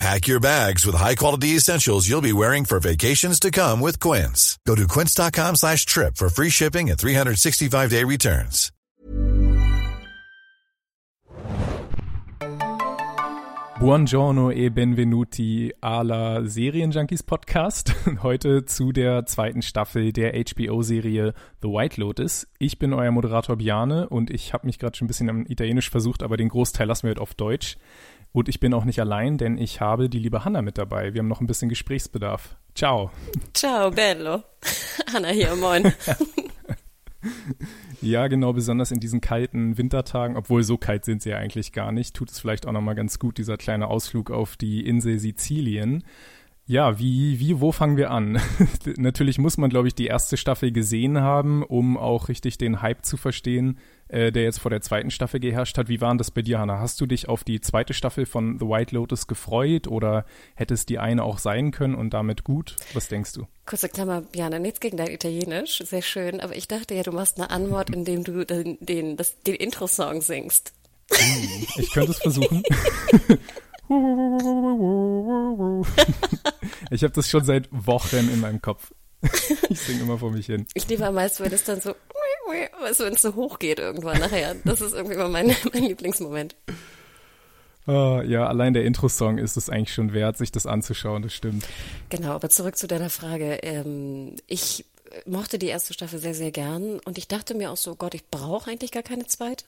Pack your bags with high-quality essentials you'll be wearing for vacations to come with Quince. Go to quince.com slash trip for free shipping and 365-day returns. Buongiorno e benvenuti alla Serienjunkies Podcast. Heute zu der zweiten Staffel der HBO-Serie The White Lotus. Ich bin euer Moderator Biane und ich habe mich gerade schon ein bisschen am Italienisch versucht, aber den Großteil lassen wir heute auf Deutsch. Und ich bin auch nicht allein, denn ich habe die liebe Hanna mit dabei. Wir haben noch ein bisschen Gesprächsbedarf. Ciao. Ciao, bello. Hanna hier, moin. ja, genau, besonders in diesen kalten Wintertagen, obwohl so kalt sind sie ja eigentlich gar nicht, tut es vielleicht auch nochmal ganz gut, dieser kleine Ausflug auf die Insel Sizilien. Ja, wie, wie, wo fangen wir an? Natürlich muss man, glaube ich, die erste Staffel gesehen haben, um auch richtig den Hype zu verstehen, äh, der jetzt vor der zweiten Staffel geherrscht hat. Wie war denn das bei dir, Hannah? Hast du dich auf die zweite Staffel von The White Lotus gefreut oder hätte es die eine auch sein können und damit gut? Was denkst du? Kurze Klammer, Jana, nichts gegen dein Italienisch, sehr schön, aber ich dachte ja, du machst eine Antwort, indem du den, den, den Intro-Song singst. Hm, ich könnte es versuchen. ich habe das schon seit Wochen in meinem Kopf. Ich singe immer vor mich hin. Ich liebe am meisten, wenn es dann so, weißt du, wenn es so hoch geht irgendwann nachher. Das ist irgendwie immer mein, mein Lieblingsmoment. Uh, ja, allein der Intro-Song ist es eigentlich schon wert, sich das anzuschauen, das stimmt. Genau, aber zurück zu deiner Frage. Ähm, ich mochte die erste Staffel sehr, sehr gern und ich dachte mir auch so, Gott, ich brauche eigentlich gar keine zweite.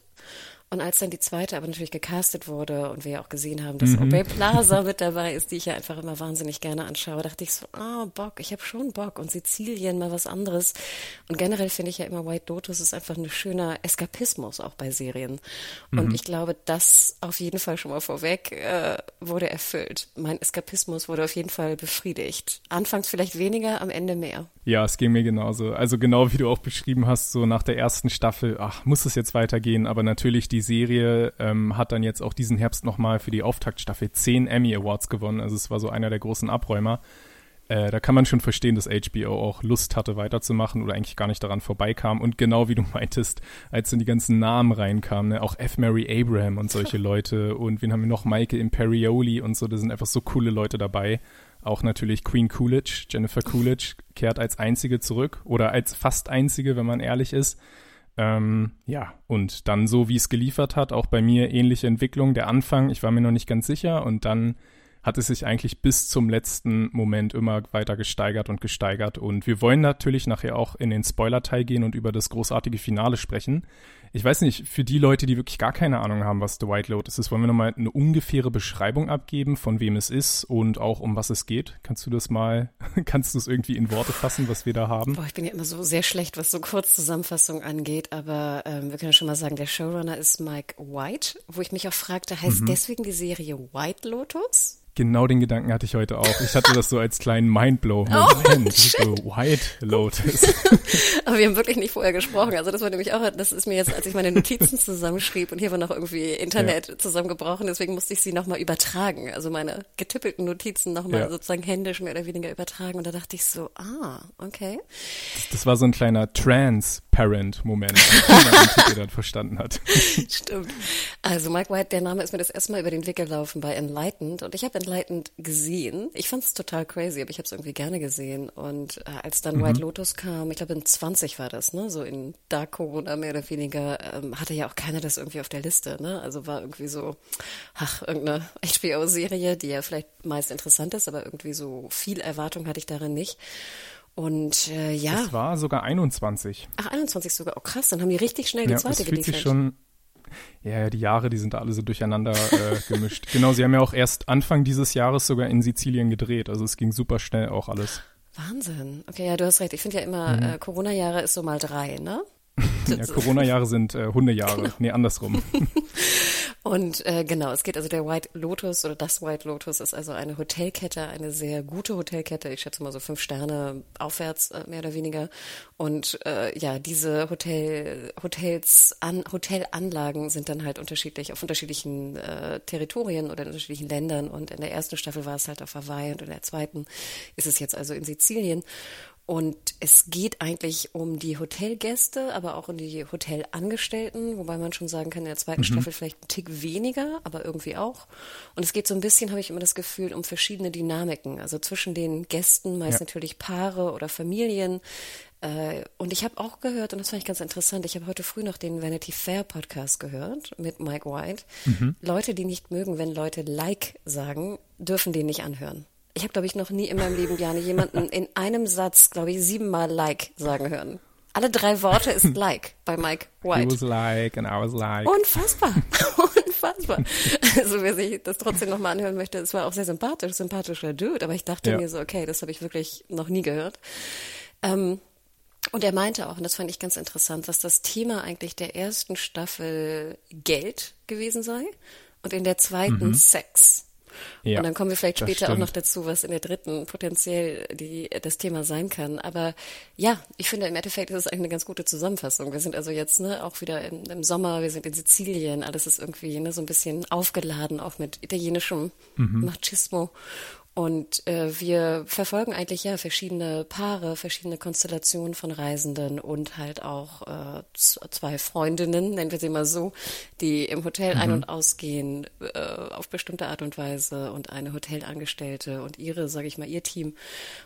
Und als dann die zweite aber natürlich gecastet wurde und wir ja auch gesehen haben, dass mhm. Obey Plaza mit dabei ist, die ich ja einfach immer wahnsinnig gerne anschaue, dachte ich so, ah, Bock, ich habe schon Bock. Und Sizilien, mal was anderes. Und generell finde ich ja immer White Lotus ist einfach ein schöner Eskapismus auch bei Serien. Und mhm. ich glaube, das auf jeden Fall schon mal vorweg äh, wurde erfüllt. Mein Eskapismus wurde auf jeden Fall befriedigt. Anfangs vielleicht weniger, am Ende mehr. Ja, es ging mir genauso. Also genau wie du auch beschrieben hast, so nach der ersten Staffel, ach, muss es jetzt weitergehen, aber natürlich die die Serie ähm, hat dann jetzt auch diesen Herbst nochmal für die Auftaktstaffel zehn Emmy Awards gewonnen. Also es war so einer der großen Abräumer. Äh, da kann man schon verstehen, dass HBO auch Lust hatte, weiterzumachen oder eigentlich gar nicht daran vorbeikam. Und genau wie du meintest, als dann die ganzen Namen reinkamen, ne, auch F. Mary Abraham und solche Leute und wen haben wir noch? Michael Imperioli und so, da sind einfach so coole Leute dabei. Auch natürlich Queen Coolidge, Jennifer Coolidge kehrt als einzige zurück oder als fast einzige, wenn man ehrlich ist. Ähm, ja, und dann so, wie es geliefert hat, auch bei mir ähnliche Entwicklung. Der Anfang, ich war mir noch nicht ganz sicher und dann hat es sich eigentlich bis zum letzten Moment immer weiter gesteigert und gesteigert. Und wir wollen natürlich nachher auch in den Spoiler-Teil gehen und über das großartige Finale sprechen. Ich weiß nicht, für die Leute, die wirklich gar keine Ahnung haben, was The White Lotus ist, wollen wir nochmal eine ungefähre Beschreibung abgeben, von wem es ist und auch um was es geht. Kannst du das mal, kannst du es irgendwie in Worte fassen, was wir da haben? Boah, ich bin ja immer so sehr schlecht, was so Kurzzusammenfassung angeht, aber ähm, wir können schon mal sagen, der Showrunner ist Mike White, wo ich mich auch fragte, heißt mhm. deswegen die Serie White Lotus? Genau den Gedanken hatte ich heute auch. Ich hatte das so als kleinen Mindblow. Oh, Moment, so White Lotus. Aber wir haben wirklich nicht vorher gesprochen. Also das war nämlich auch, das ist mir jetzt, als ich meine Notizen zusammenschrieb und hier war noch irgendwie Internet ja. zusammengebrochen, deswegen musste ich sie nochmal übertragen. Also meine getippelten Notizen nochmal ja. sozusagen händisch mehr oder weniger übertragen. Und da dachte ich so, ah, okay. Das, das war so ein kleiner Trans-Parent-Moment, den man dann verstanden hat. Stimmt. Also Mike White, der Name ist mir das erste Mal über den Weg gelaufen bei Enlightened und ich habe Enlightened gesehen. Ich fand es total crazy, aber ich habe es irgendwie gerne gesehen. Und äh, als dann mhm. White Lotus kam, ich glaube in 20 war das, ne, so in Dark Corona mehr oder weniger, ähm, hatte ja auch keiner das irgendwie auf der Liste, ne? Also war irgendwie so, ach, irgendeine HBO-Serie, die ja vielleicht meist interessant ist, aber irgendwie so viel Erwartung hatte ich darin nicht. Und äh, ja. Es war sogar 21. Ach, 21 sogar. Oh krass, dann haben die richtig schnell die ja, zweite schon, ja, die Jahre, die sind da alle so durcheinander äh, gemischt. genau, sie haben ja auch erst Anfang dieses Jahres sogar in Sizilien gedreht. Also es ging super schnell auch alles. Wahnsinn. Okay, ja, du hast recht. Ich finde ja immer, mhm. äh, Corona-Jahre ist so mal drei, ne? Ja, Corona-Jahre sind äh, Hundejahre. Genau. Nee, andersrum. Und äh, genau, es geht also der White Lotus oder das White Lotus ist also eine Hotelkette, eine sehr gute Hotelkette. Ich schätze mal so fünf Sterne aufwärts, äh, mehr oder weniger. Und äh, ja, diese Hotel, Hotels, an, Hotelanlagen sind dann halt unterschiedlich auf unterschiedlichen äh, Territorien oder in unterschiedlichen Ländern. Und in der ersten Staffel war es halt auf Hawaii und in der zweiten ist es jetzt also in Sizilien. Und es geht eigentlich um die Hotelgäste, aber auch um die Hotelangestellten, wobei man schon sagen kann, in der zweiten mhm. Staffel vielleicht ein Tick weniger, aber irgendwie auch. Und es geht so ein bisschen, habe ich immer das Gefühl, um verschiedene Dynamiken. Also zwischen den Gästen, meist ja. natürlich Paare oder Familien. Äh, und ich habe auch gehört, und das fand ich ganz interessant, ich habe heute früh noch den Vanity Fair Podcast gehört mit Mike White. Mhm. Leute, die nicht mögen, wenn Leute Like sagen, dürfen den nicht anhören. Ich habe, glaube ich, noch nie in meinem Leben, Jane, jemanden in einem Satz, glaube ich, siebenmal like sagen hören. Alle drei Worte ist like bei Mike White. He was like and I was like. Unfassbar. Unfassbar. Also wer sich das trotzdem nochmal anhören möchte, es war auch sehr sympathisch, sympathischer Dude, aber ich dachte ja. mir so, okay, das habe ich wirklich noch nie gehört. Ähm, und er meinte auch, und das fand ich ganz interessant, was das Thema eigentlich der ersten Staffel Geld gewesen sei und in der zweiten mhm. Sex. Ja, und dann kommen wir vielleicht später auch noch dazu, was in der dritten potenziell die, das Thema sein kann. Aber ja, ich finde im Endeffekt ist es eigentlich eine ganz gute Zusammenfassung. Wir sind also jetzt ne, auch wieder im, im Sommer, wir sind in Sizilien, alles ist irgendwie ne, so ein bisschen aufgeladen, auch mit italienischem mhm. Machismo. Und äh, wir verfolgen eigentlich ja verschiedene Paare, verschiedene Konstellationen von Reisenden und halt auch äh, zwei Freundinnen, nennen wir sie mal so, die im Hotel mhm. ein- und ausgehen äh, auf bestimmte Art und Weise und eine Hotelangestellte und ihre, sage ich mal, ihr Team.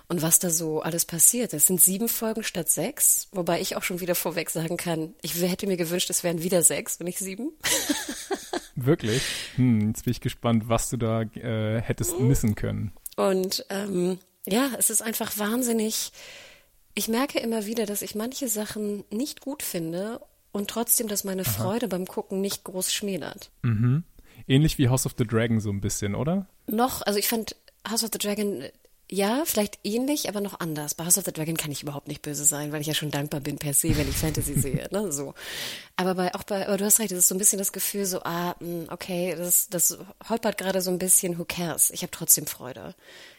Und was da so alles passiert. Das sind sieben Folgen statt sechs, wobei ich auch schon wieder vorweg sagen kann, ich hätte mir gewünscht, es wären wieder sechs und nicht sieben. Wirklich? Hm, jetzt bin ich gespannt, was du da äh, hättest mhm. missen können. Und ähm, ja, es ist einfach wahnsinnig. Ich merke immer wieder, dass ich manche Sachen nicht gut finde und trotzdem, dass meine Aha. Freude beim Gucken nicht groß schmälert. Mhm. Ähnlich wie House of the Dragon so ein bisschen, oder? Noch, also ich fand House of the Dragon ja, vielleicht ähnlich, aber noch anders. Bei House of the Dragon kann ich überhaupt nicht böse sein, weil ich ja schon dankbar bin per se, wenn ich Fantasy sehe, ne, so. Aber bei, auch bei, aber du hast recht, es ist so ein bisschen das Gefühl so, ah, hm, okay, das, das holpert gerade so ein bisschen, who cares? Ich habe trotzdem Freude.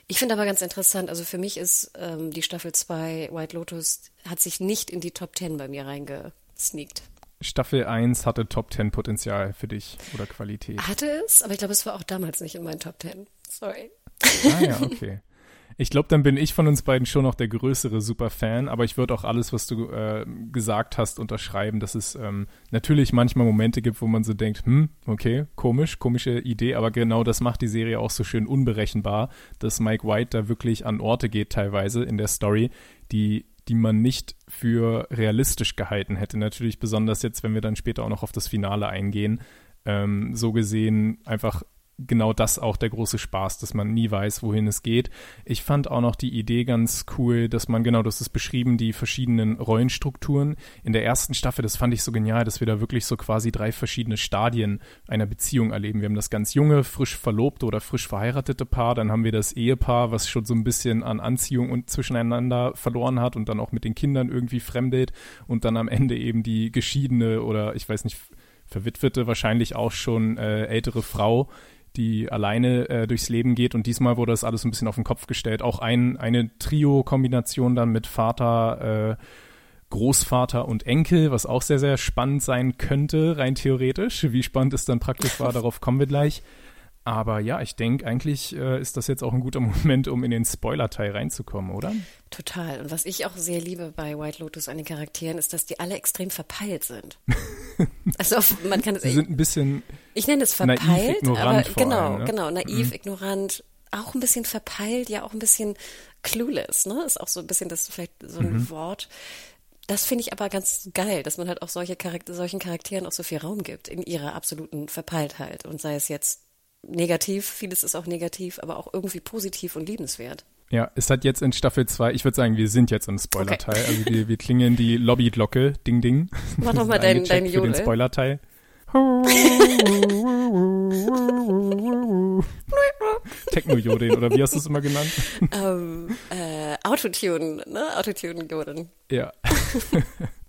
Ich finde aber ganz interessant, also für mich ist ähm, die Staffel 2 White Lotus hat sich nicht in die Top 10 bei mir reingesneakt. Staffel 1 hatte Top 10 Potenzial für dich oder Qualität. Hatte es, aber ich glaube, es war auch damals nicht in meinen Top 10. Sorry. Ah ja, okay. Ich glaube, dann bin ich von uns beiden schon noch der größere Superfan, aber ich würde auch alles, was du äh, gesagt hast, unterschreiben, dass es ähm, natürlich manchmal Momente gibt, wo man so denkt, hm, okay, komisch, komische Idee, aber genau das macht die Serie auch so schön unberechenbar, dass Mike White da wirklich an Orte geht teilweise in der Story, die die man nicht für realistisch gehalten hätte. Natürlich besonders jetzt, wenn wir dann später auch noch auf das Finale eingehen. Ähm, so gesehen einfach genau das auch der große Spaß, dass man nie weiß, wohin es geht. Ich fand auch noch die Idee ganz cool, dass man, genau, das ist beschrieben, die verschiedenen Rollenstrukturen. In der ersten Staffel, das fand ich so genial, dass wir da wirklich so quasi drei verschiedene Stadien einer Beziehung erleben. Wir haben das ganz junge, frisch verlobte oder frisch verheiratete Paar, dann haben wir das Ehepaar, was schon so ein bisschen an Anziehung und zwischeneinander verloren hat und dann auch mit den Kindern irgendwie fremdelt und dann am Ende eben die geschiedene oder ich weiß nicht, verwitwete, wahrscheinlich auch schon äh, ältere Frau, die alleine äh, durchs Leben geht. Und diesmal wurde das alles ein bisschen auf den Kopf gestellt. Auch ein, eine Trio-Kombination dann mit Vater, äh, Großvater und Enkel, was auch sehr, sehr spannend sein könnte, rein theoretisch. Wie spannend es dann praktisch war, darauf kommen wir gleich. Aber ja, ich denke, eigentlich äh, ist das jetzt auch ein guter Moment, um in den Spoiler-Teil reinzukommen, oder? Total. Und was ich auch sehr liebe bei White Lotus an den Charakteren, ist, dass die alle extrem verpeilt sind. also man kann es. Sie sind ein bisschen. Ich nenne es verpeilt, naiv, ignorant aber genau, allem, ne? genau, naiv, mhm. ignorant, auch ein bisschen verpeilt, ja auch ein bisschen clueless, ne? Ist auch so ein bisschen das vielleicht so ein mhm. Wort. Das finde ich aber ganz geil, dass man halt auch solche Charakter solchen Charakteren auch so viel Raum gibt in ihrer absoluten Verpeiltheit und sei es jetzt negativ, vieles ist auch negativ, aber auch irgendwie positiv und liebenswert. Ja, es hat jetzt in Staffel 2, ich würde sagen, wir sind jetzt im Spoiler-Teil. Okay. Also wir, wir klingeln die Lobbyglocke, ding ding. Mach doch mal deinen dein Jodel. Für den Spoiler-Teil. Techno-Jodeln, oder wie hast du es immer genannt? Ähm, äh, Autotune, ne? Autotune-Jodeln. Ja.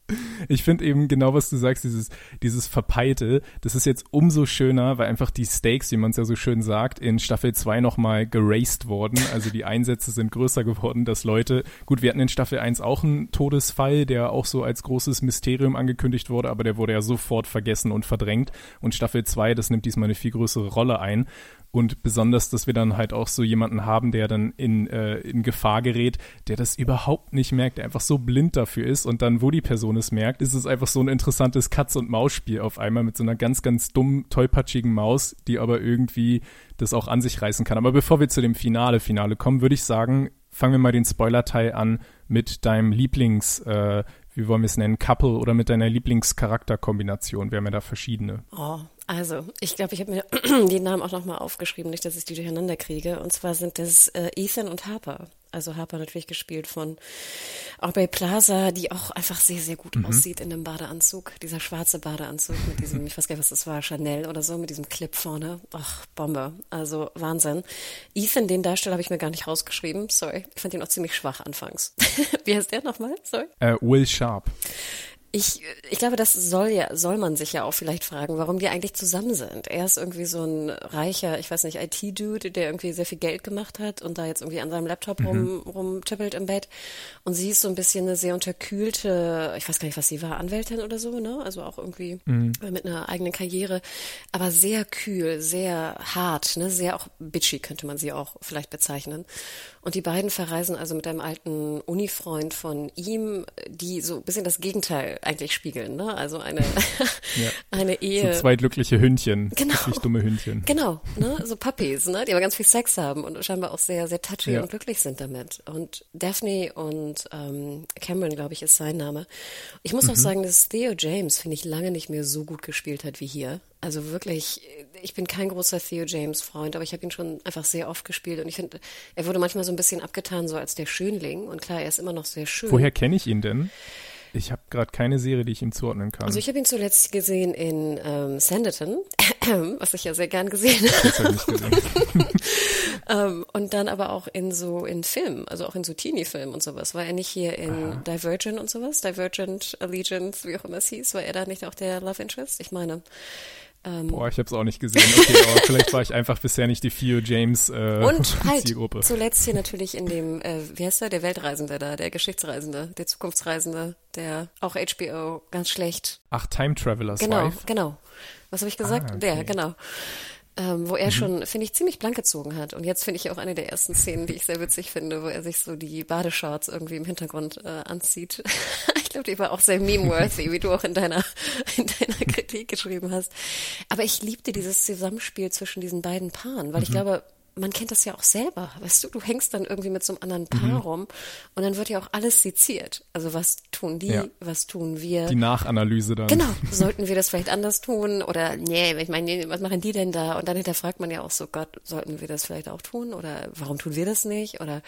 ich finde eben genau, was du sagst, dieses, dieses Verpeite, das ist jetzt umso schöner, weil einfach die Stakes, wie man es ja so schön sagt, in Staffel 2 nochmal geraced wurden. Also die Einsätze sind größer geworden, dass Leute, gut, wir hatten in Staffel 1 auch einen Todesfall, der auch so als großes Mysterium angekündigt wurde, aber der wurde ja sofort vergessen und verdrängt. Und Staffel 2, das nimmt diesmal eine viel größere Rolle ein. Und besonders, dass wir dann halt auch so jemanden haben, der dann in, äh, in Gefahr gerät, der das überhaupt nicht merkt, der einfach so blind dafür ist und dann, wo die Person es merkt, ist es einfach so ein interessantes Katz- und Maus-Spiel auf einmal mit so einer ganz, ganz dummen, tollpatschigen Maus, die aber irgendwie das auch an sich reißen kann. Aber bevor wir zu dem Finale, Finale kommen, würde ich sagen, fangen wir mal den Spoiler-Teil an mit deinem Lieblings, äh, wie wollen wir es nennen, Couple oder mit deiner Lieblingscharakterkombination. Wir haben ja da verschiedene. Oh, also, ich glaube, ich habe mir die Namen auch nochmal aufgeschrieben, nicht, dass ich die durcheinander kriege. Und zwar sind das äh, Ethan und Harper. Also Harper natürlich gespielt von Aubrey Plaza, die auch einfach sehr, sehr gut mhm. aussieht in dem Badeanzug. Dieser schwarze Badeanzug mit diesem, ich weiß gar nicht, was das war, Chanel oder so, mit diesem Clip vorne. Ach, Bombe. Also Wahnsinn. Ethan, den Darsteller, habe ich mir gar nicht rausgeschrieben. Sorry. Ich fand ihn auch ziemlich schwach anfangs. Wie heißt der nochmal? Sorry. Uh, Will Sharp. Ich, ich glaube, das soll ja, soll man sich ja auch vielleicht fragen, warum die eigentlich zusammen sind. Er ist irgendwie so ein reicher, ich weiß nicht, IT-Dude, der irgendwie sehr viel Geld gemacht hat und da jetzt irgendwie an seinem Laptop mhm. rum, rumtippelt im Bett. Und sie ist so ein bisschen eine sehr unterkühlte, ich weiß gar nicht, was sie war, Anwältin oder so, ne? Also auch irgendwie mhm. mit einer eigenen Karriere. Aber sehr kühl, sehr hart, ne? Sehr auch bitchy könnte man sie auch vielleicht bezeichnen. Und die beiden verreisen also mit einem alten Uni-Freund von ihm, die so ein bisschen das Gegenteil eigentlich spiegeln. Ne? Also eine, ja. eine Ehe. So zwei glückliche Hündchen. Genau. Wirklich dumme Hündchen. Genau, ne? so Puppies, ne? die aber ganz viel Sex haben und scheinbar auch sehr, sehr touchy ja. und glücklich sind damit. Und Daphne und ähm, Cameron, glaube ich, ist sein Name. Ich muss mhm. auch sagen, dass Theo James, finde ich, lange nicht mehr so gut gespielt hat wie hier. Also wirklich, ich bin kein großer Theo James Freund, aber ich habe ihn schon einfach sehr oft gespielt und ich finde, er wurde manchmal so ein bisschen abgetan so als der Schönling und klar, er ist immer noch sehr schön. Woher kenne ich ihn denn? Ich habe gerade keine Serie, die ich ihm zuordnen kann. Also ich habe ihn zuletzt gesehen in ähm, Sanditon, was ich ja sehr gern gesehen habe. um, ähm, und dann aber auch in so in Filmen, also auch in so Teenie-Filmen und sowas. War er nicht hier in Aha. Divergent und sowas? Divergent, Allegiance, wie auch immer es hieß. War er da nicht auch der Love Interest? Ich meine. Ähm, Boah, ich habe es auch nicht gesehen. Okay, aber vielleicht war ich einfach bisher nicht die Theo James äh, Und halt Zielgruppe. zuletzt hier natürlich in dem, äh, wie heißt der, der Weltreisende da, der Geschichtsreisende, der Zukunftsreisende, der auch HBO ganz schlecht. Ach, Time Travelers Genau, Wife. genau. Was habe ich gesagt? Ah, okay. Der, genau ähm, wo er mhm. schon, finde ich, ziemlich blank gezogen hat. Und jetzt finde ich auch eine der ersten Szenen, die ich sehr witzig finde, wo er sich so die Badeshorts irgendwie im Hintergrund äh, anzieht. ich glaube, die war auch sehr meme-worthy, wie du auch in deiner, in deiner Kritik geschrieben hast. Aber ich liebte dieses Zusammenspiel zwischen diesen beiden Paaren, weil mhm. ich glaube, man kennt das ja auch selber, weißt du, du hängst dann irgendwie mit so einem anderen Paar mhm. rum und dann wird ja auch alles seziert. Also was tun die, ja. was tun wir? Die Nachanalyse dann. Genau, sollten wir das vielleicht anders tun oder nee, ich meine, was machen die denn da? Und dann hinterfragt man ja auch so, Gott, sollten wir das vielleicht auch tun oder warum tun wir das nicht? Oder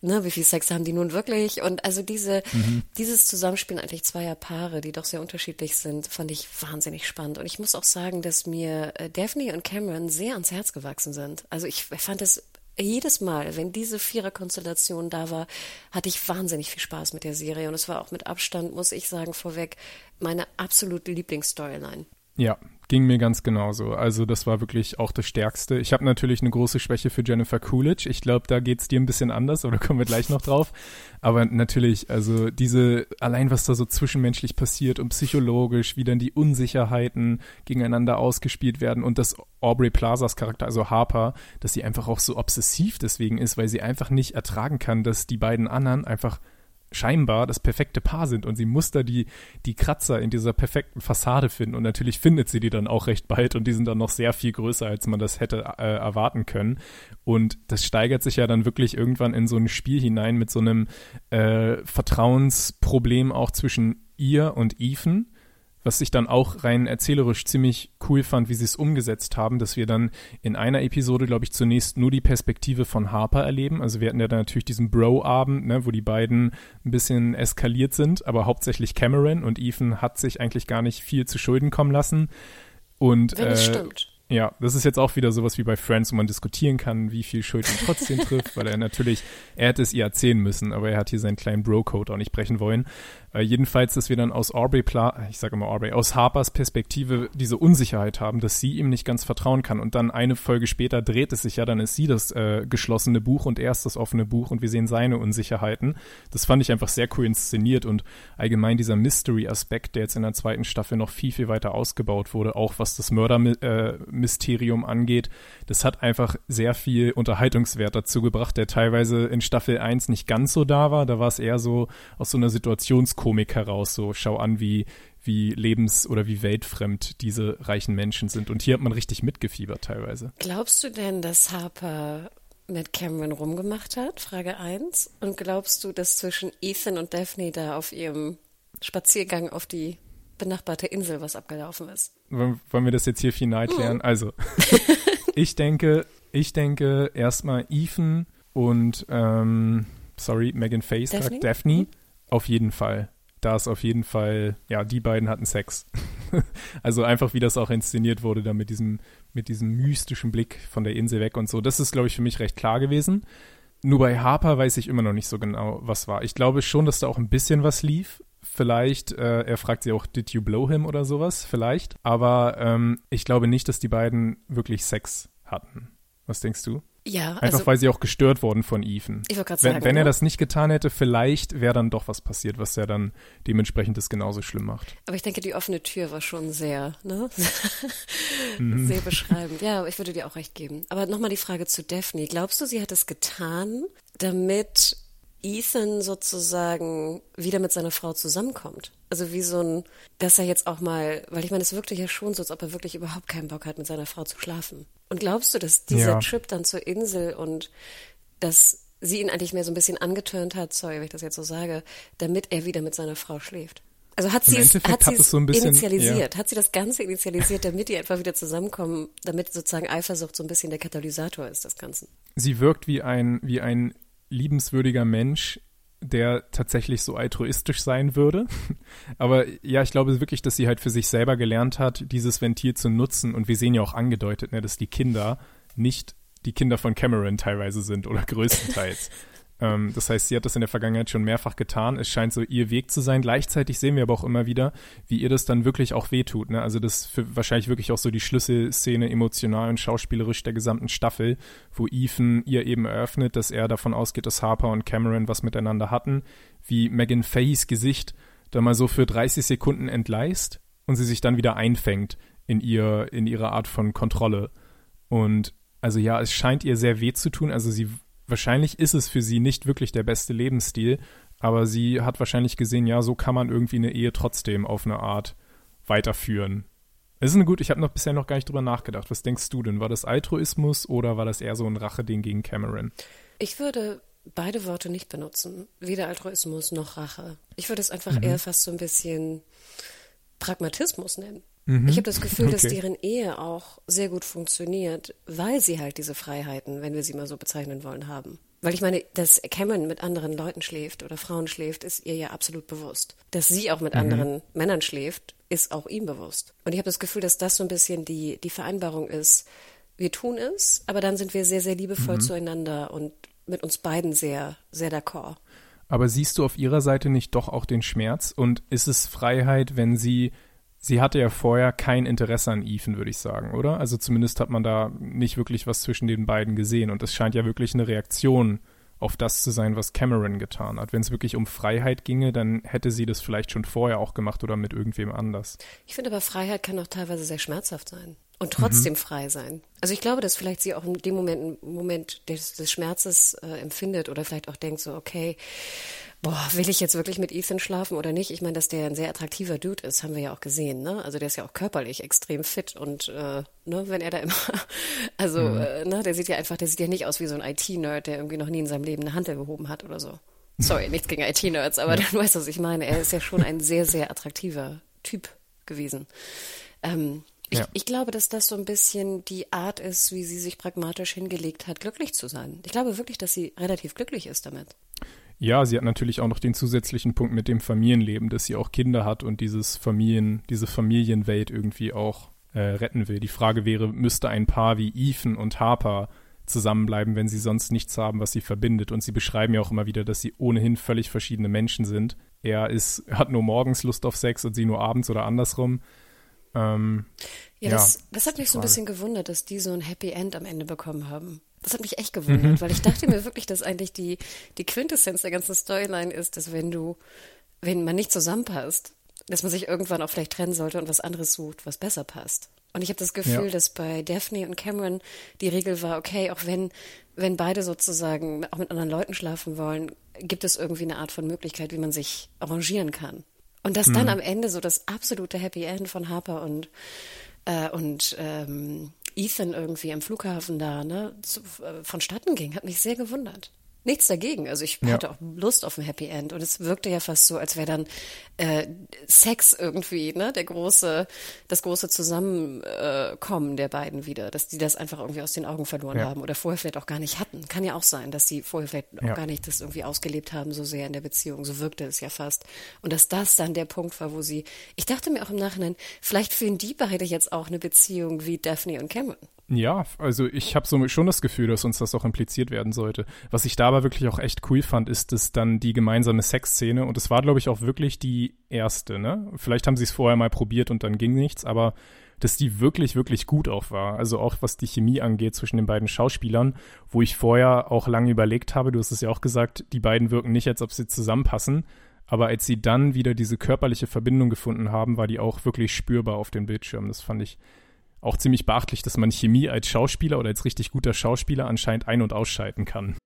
ne, wie viel Sex haben die nun wirklich? Und also diese, mhm. dieses Zusammenspiel eigentlich zweier Paare, die doch sehr unterschiedlich sind, fand ich wahnsinnig spannend. Und ich muss auch sagen, dass mir äh, Daphne und Cameron sehr ans Herz gewachsen sind. Also ich fand es jedes Mal, wenn diese Viererkonstellation da war, hatte ich wahnsinnig viel Spaß mit der Serie und es war auch mit Abstand, muss ich sagen, vorweg meine absolute Lieblingsstoryline. Ja, ging mir ganz genauso. Also das war wirklich auch das Stärkste. Ich habe natürlich eine große Schwäche für Jennifer Coolidge. Ich glaube, da geht's dir ein bisschen anders, oder kommen wir gleich noch drauf. Aber natürlich, also diese, allein was da so zwischenmenschlich passiert und psychologisch, wie dann die Unsicherheiten gegeneinander ausgespielt werden und das Aubrey Plazas Charakter, also Harper, dass sie einfach auch so obsessiv deswegen ist, weil sie einfach nicht ertragen kann, dass die beiden anderen einfach scheinbar das perfekte Paar sind und sie muss da die, die Kratzer in dieser perfekten Fassade finden. Und natürlich findet sie die dann auch recht bald und die sind dann noch sehr viel größer, als man das hätte äh, erwarten können. Und das steigert sich ja dann wirklich irgendwann in so ein Spiel hinein mit so einem äh, Vertrauensproblem auch zwischen ihr und Ethan was ich dann auch rein erzählerisch ziemlich cool fand, wie sie es umgesetzt haben, dass wir dann in einer Episode, glaube ich, zunächst nur die Perspektive von Harper erleben. Also wir hatten ja dann natürlich diesen Bro-Abend, ne, wo die beiden ein bisschen eskaliert sind, aber hauptsächlich Cameron und Ethan hat sich eigentlich gar nicht viel zu Schulden kommen lassen. Und Wenn äh, stimmt. Ja, das ist jetzt auch wieder sowas wie bei Friends, wo man diskutieren kann, wie viel Schuld ihn trotzdem trifft, weil er natürlich, er hätte es ihr erzählen müssen, aber er hat hier seinen kleinen Bro-Code auch nicht brechen wollen. Äh, jedenfalls, dass wir dann aus Aubrey, Pla ich sage immer Aubrey, aus Harpers Perspektive diese Unsicherheit haben, dass sie ihm nicht ganz vertrauen kann. Und dann eine Folge später dreht es sich ja, dann ist sie das äh, geschlossene Buch und er ist das offene Buch und wir sehen seine Unsicherheiten. Das fand ich einfach sehr cool inszeniert und allgemein dieser Mystery-Aspekt, der jetzt in der zweiten Staffel noch viel, viel weiter ausgebaut wurde, auch was das Mörder äh, angeht. Das hat einfach sehr viel Unterhaltungswert dazu gebracht, der teilweise in Staffel 1 nicht ganz so da war. Da war es eher so aus so einer Situationskomik heraus, so schau an, wie, wie lebens- oder wie weltfremd diese reichen Menschen sind. Und hier hat man richtig mitgefiebert teilweise. Glaubst du denn, dass Harper mit Cameron rumgemacht hat? Frage 1. Und glaubst du, dass zwischen Ethan und Daphne da auf ihrem Spaziergang auf die benachbarte Insel was abgelaufen ist. Wollen wir das jetzt hier final klären? Mhm. Also, ich denke, ich denke erstmal Ethan und ähm, sorry, Megan Face Daphne? Daphne. Mhm. Auf jeden Fall. Da ist auf jeden Fall, ja, die beiden hatten Sex. also einfach, wie das auch inszeniert wurde, da mit diesem, mit diesem mystischen Blick von der Insel weg und so. Das ist, glaube ich, für mich recht klar gewesen. Nur bei Harper weiß ich immer noch nicht so genau, was war. Ich glaube schon, dass da auch ein bisschen was lief, Vielleicht, äh, er fragt sie auch, did you blow him oder sowas? Vielleicht. Aber ähm, ich glaube nicht, dass die beiden wirklich Sex hatten. Was denkst du? Ja, Einfach also, weil sie auch gestört wurden von Ethan. Ich wollte gerade sagen. Wenn, wenn er das nicht getan hätte, vielleicht wäre dann doch was passiert, was er dann dementsprechend das genauso schlimm macht. Aber ich denke, die offene Tür war schon sehr, ne? mhm. Sehr beschreibend. Ja, ich würde dir auch recht geben. Aber nochmal die Frage zu Daphne. Glaubst du, sie hat es getan, damit Ethan sozusagen wieder mit seiner Frau zusammenkommt. Also wie so ein, dass er jetzt auch mal, weil ich meine, es wirkte ja schon so, als ob er wirklich überhaupt keinen Bock hat, mit seiner Frau zu schlafen. Und glaubst du, dass dieser ja. Trip dann zur Insel und dass sie ihn eigentlich mehr so ein bisschen angeturnt hat, sorry, wenn ich das jetzt so sage, damit er wieder mit seiner Frau schläft? Also hat sie es, hat sie es so bisschen, initialisiert, ja. hat sie das Ganze initialisiert, damit die einfach wieder zusammenkommen, damit sozusagen Eifersucht so ein bisschen der Katalysator ist des Ganzen. Sie wirkt wie ein, wie ein liebenswürdiger Mensch, der tatsächlich so altruistisch sein würde. Aber ja, ich glaube wirklich, dass sie halt für sich selber gelernt hat, dieses Ventil zu nutzen. Und wir sehen ja auch angedeutet, ne, dass die Kinder nicht die Kinder von Cameron teilweise sind oder größtenteils. Ähm, das heißt, sie hat das in der Vergangenheit schon mehrfach getan. Es scheint so ihr Weg zu sein. Gleichzeitig sehen wir aber auch immer wieder, wie ihr das dann wirklich auch wehtut. Ne? Also das ist wahrscheinlich wirklich auch so die Schlüsselszene emotional und schauspielerisch der gesamten Staffel, wo Ethan ihr eben eröffnet, dass er davon ausgeht, dass Harper und Cameron was miteinander hatten, wie Megan Fays Gesicht da mal so für 30 Sekunden entleist und sie sich dann wieder einfängt in ihr, in ihre Art von Kontrolle. Und also ja, es scheint ihr sehr weh zu tun. Also sie wahrscheinlich ist es für sie nicht wirklich der beste Lebensstil, aber sie hat wahrscheinlich gesehen, ja, so kann man irgendwie eine Ehe trotzdem auf eine Art weiterführen. Es ist eine gute, ich habe noch bisher noch gar nicht drüber nachgedacht. Was denkst du denn? War das Altruismus oder war das eher so ein Racheding gegen Cameron? Ich würde beide Worte nicht benutzen. Weder Altruismus noch Rache. Ich würde es einfach mhm. eher fast so ein bisschen Pragmatismus nennen. Mhm. Ich habe das Gefühl, okay. dass deren Ehe auch sehr gut funktioniert, weil sie halt diese Freiheiten, wenn wir sie mal so bezeichnen wollen, haben. Weil ich meine, dass Cameron mit anderen Leuten schläft oder Frauen schläft, ist ihr ja absolut bewusst. Dass sie auch mit mhm. anderen Männern schläft, ist auch ihm bewusst. Und ich habe das Gefühl, dass das so ein bisschen die, die Vereinbarung ist. Wir tun es, aber dann sind wir sehr, sehr liebevoll mhm. zueinander und mit uns beiden sehr, sehr d'accord. Aber siehst du auf ihrer Seite nicht doch auch den Schmerz? Und ist es Freiheit, wenn sie sie hatte ja vorher kein Interesse an Ethan, würde ich sagen, oder? Also zumindest hat man da nicht wirklich was zwischen den beiden gesehen und es scheint ja wirklich eine Reaktion auf das zu sein, was Cameron getan hat. Wenn es wirklich um Freiheit ginge, dann hätte sie das vielleicht schon vorher auch gemacht oder mit irgendwem anders. Ich finde aber Freiheit kann auch teilweise sehr schmerzhaft sein und trotzdem mhm. frei sein. Also ich glaube, dass vielleicht sie auch in dem Moment, Moment des, des Schmerzes äh, empfindet oder vielleicht auch denkt so, okay, boah, will ich jetzt wirklich mit Ethan schlafen oder nicht? Ich meine, dass der ein sehr attraktiver Dude ist, haben wir ja auch gesehen, ne? Also der ist ja auch körperlich extrem fit und äh, ne, wenn er da immer, also mhm. äh, ne, der sieht ja einfach, der sieht ja nicht aus wie so ein IT-Nerd, der irgendwie noch nie in seinem Leben eine Handel gehoben hat oder so. Sorry, nichts gegen IT-Nerds, aber ja. du weißt, was ich meine. Er ist ja schon ein sehr, sehr attraktiver Typ gewesen. Ähm, ich, ja. ich, glaube, dass das so ein bisschen die Art ist, wie sie sich pragmatisch hingelegt hat, glücklich zu sein. Ich glaube wirklich, dass sie relativ glücklich ist damit. Ja, sie hat natürlich auch noch den zusätzlichen Punkt mit dem Familienleben, dass sie auch Kinder hat und dieses Familien, diese Familienwelt irgendwie auch äh, retten will. Die Frage wäre, müsste ein Paar wie Ethan und Harper zusammenbleiben, wenn sie sonst nichts haben, was sie verbindet. Und sie beschreiben ja auch immer wieder, dass sie ohnehin völlig verschiedene Menschen sind. Er ist, hat nur morgens Lust auf Sex und sie nur abends oder andersrum. Ähm, ja, ja, das, das hat mich so ein bisschen gewundert, dass die so ein Happy End am Ende bekommen haben. Das hat mich echt gewundert, mhm. weil ich dachte mir wirklich, dass eigentlich die, die Quintessenz der ganzen Storyline ist, dass wenn du, wenn man nicht zusammenpasst, dass man sich irgendwann auch vielleicht trennen sollte und was anderes sucht, was besser passt. Und ich habe das Gefühl, ja. dass bei Daphne und Cameron die Regel war, okay, auch wenn, wenn beide sozusagen auch mit anderen Leuten schlafen wollen, gibt es irgendwie eine Art von Möglichkeit, wie man sich arrangieren kann. Und dass mhm. dann am Ende so das absolute Happy End von Harper und, äh, und ähm, Ethan irgendwie am Flughafen da ne, zu, äh, vonstatten ging, hat mich sehr gewundert nichts dagegen. Also ich ja. hatte auch Lust auf ein Happy End und es wirkte ja fast so, als wäre dann äh, Sex irgendwie, ne, der große, das große Zusammenkommen der beiden wieder, dass die das einfach irgendwie aus den Augen verloren ja. haben oder vorher vielleicht auch gar nicht hatten. Kann ja auch sein, dass sie vorher vielleicht ja. auch gar nicht das irgendwie ausgelebt haben so sehr in der Beziehung. So wirkte es ja fast. Und dass das dann der Punkt war, wo sie, ich dachte mir auch im Nachhinein, vielleicht führen die beide jetzt auch eine Beziehung wie Daphne und Cameron. Ja, also ich habe so schon das Gefühl, dass uns das auch impliziert werden sollte. Was ich da aber wirklich auch echt cool fand, ist dass dann die gemeinsame Sexszene und es war, glaube ich, auch wirklich die erste, ne? Vielleicht haben sie es vorher mal probiert und dann ging nichts, aber dass die wirklich, wirklich gut auch war. Also auch was die Chemie angeht zwischen den beiden Schauspielern, wo ich vorher auch lange überlegt habe, du hast es ja auch gesagt, die beiden wirken nicht, als ob sie zusammenpassen. Aber als sie dann wieder diese körperliche Verbindung gefunden haben, war die auch wirklich spürbar auf den Bildschirmen. Das fand ich auch ziemlich beachtlich, dass man Chemie als Schauspieler oder als richtig guter Schauspieler anscheinend ein- und ausschalten kann.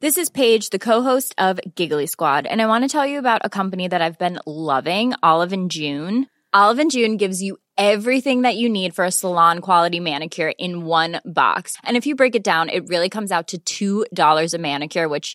This is Paige, the co-host of Giggly Squad, and I want to tell you about a company that I've been loving, Olive and June. Olive and June gives you everything that you need for a salon quality manicure in one box. And if you break it down, it really comes out to $2 a manicure, which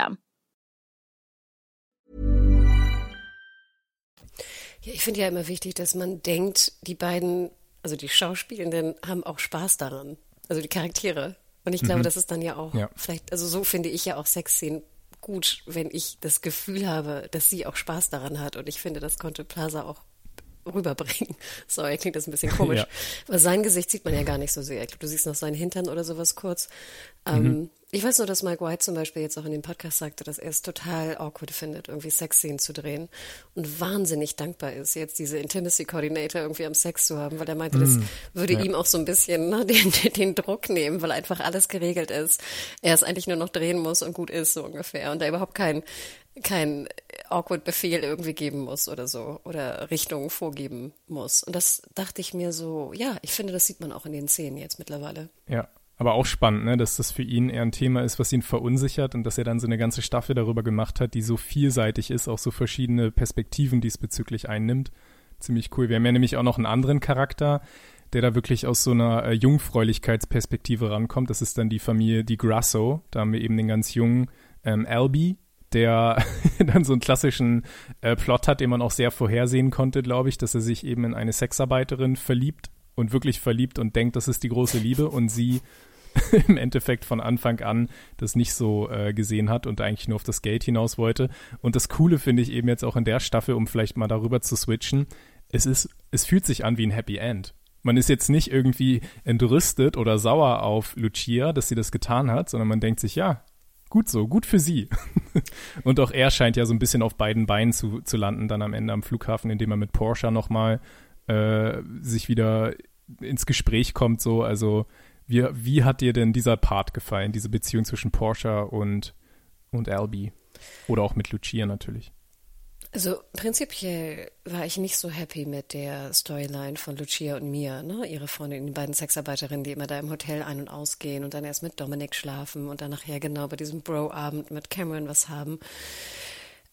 System. Ja, ich finde ja immer wichtig, dass man denkt, die beiden, also die Schauspielenden, haben auch Spaß daran. Also die Charaktere. Und ich glaube, mhm. das ist dann ja auch ja. vielleicht, also so finde ich ja auch Sexszenen gut, wenn ich das Gefühl habe, dass sie auch Spaß daran hat. Und ich finde, das konnte Plaza auch rüberbringen. Sorry, klingt das ein bisschen komisch. ja. Aber sein Gesicht sieht man ja gar nicht so sehr. Ich glaube, du siehst noch seinen Hintern oder sowas kurz. Mhm. Ich weiß nur, dass Mike White zum Beispiel jetzt auch in dem Podcast sagte, dass er es total awkward findet, irgendwie Sexszenen zu drehen und wahnsinnig dankbar ist, jetzt diese Intimacy Coordinator irgendwie am Sex zu haben, weil er meinte, mm, das würde ja. ihm auch so ein bisschen ne, den, den Druck nehmen, weil einfach alles geregelt ist. Er es eigentlich nur noch drehen muss und gut ist, so ungefähr. Und da überhaupt kein, kein awkward Befehl irgendwie geben muss oder so oder Richtungen vorgeben muss. Und das dachte ich mir so, ja, ich finde, das sieht man auch in den Szenen jetzt mittlerweile. Ja, aber auch spannend, ne, dass das für ihn eher ein Thema ist, was ihn verunsichert und dass er dann so eine ganze Staffel darüber gemacht hat, die so vielseitig ist, auch so verschiedene Perspektiven diesbezüglich einnimmt. Ziemlich cool. Wir haben ja nämlich auch noch einen anderen Charakter, der da wirklich aus so einer äh, Jungfräulichkeitsperspektive rankommt. Das ist dann die Familie Di Grasso. Da haben wir eben den ganz jungen ähm, Albie, der dann so einen klassischen äh, Plot hat, den man auch sehr vorhersehen konnte, glaube ich, dass er sich eben in eine Sexarbeiterin verliebt und wirklich verliebt und denkt, das ist die große Liebe und sie im Endeffekt von Anfang an das nicht so äh, gesehen hat und eigentlich nur auf das Geld hinaus wollte. Und das Coole finde ich eben jetzt auch in der Staffel, um vielleicht mal darüber zu switchen, es ist, es fühlt sich an wie ein Happy End. Man ist jetzt nicht irgendwie entrüstet oder sauer auf Lucia, dass sie das getan hat, sondern man denkt sich, ja, gut so, gut für sie. und auch er scheint ja so ein bisschen auf beiden Beinen zu, zu landen, dann am Ende am Flughafen, indem er mit Porsche nochmal äh, sich wieder ins Gespräch kommt, so, also wie, wie hat dir denn dieser Part gefallen, diese Beziehung zwischen Porsche und, und Albie? Oder auch mit Lucia natürlich. Also prinzipiell war ich nicht so happy mit der Storyline von Lucia und Mia, ne? Ihre Freundin, die beiden Sexarbeiterinnen, die immer da im Hotel ein- und ausgehen und dann erst mit Dominik schlafen und dann nachher genau bei diesem Bro-Abend mit Cameron was haben.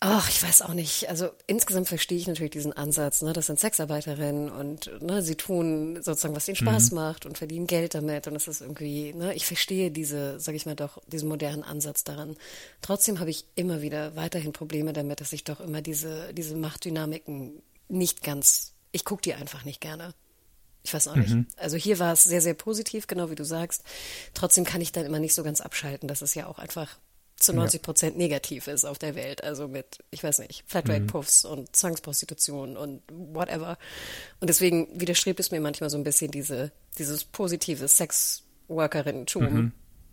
Ach, ich weiß auch nicht. Also insgesamt verstehe ich natürlich diesen Ansatz. Ne? Das sind Sexarbeiterinnen und ne, sie tun sozusagen, was ihnen Spaß mhm. macht und verdienen Geld damit. Und es ist irgendwie, ne, ich verstehe diese, sag ich mal doch, diesen modernen Ansatz daran. Trotzdem habe ich immer wieder weiterhin Probleme damit, dass ich doch immer diese, diese Machtdynamiken nicht ganz, ich gucke die einfach nicht gerne. Ich weiß auch nicht. Mhm. Also hier war es sehr, sehr positiv, genau wie du sagst. Trotzdem kann ich dann immer nicht so ganz abschalten. Das ist ja auch einfach zu 90 Prozent ja. negativ ist auf der Welt. Also mit, ich weiß nicht, Flatrate-Puffs mhm. und Zwangsprostitution und whatever. Und deswegen widerstrebt es mir manchmal so ein bisschen diese, dieses positive Sexworkerinnentum. Mhm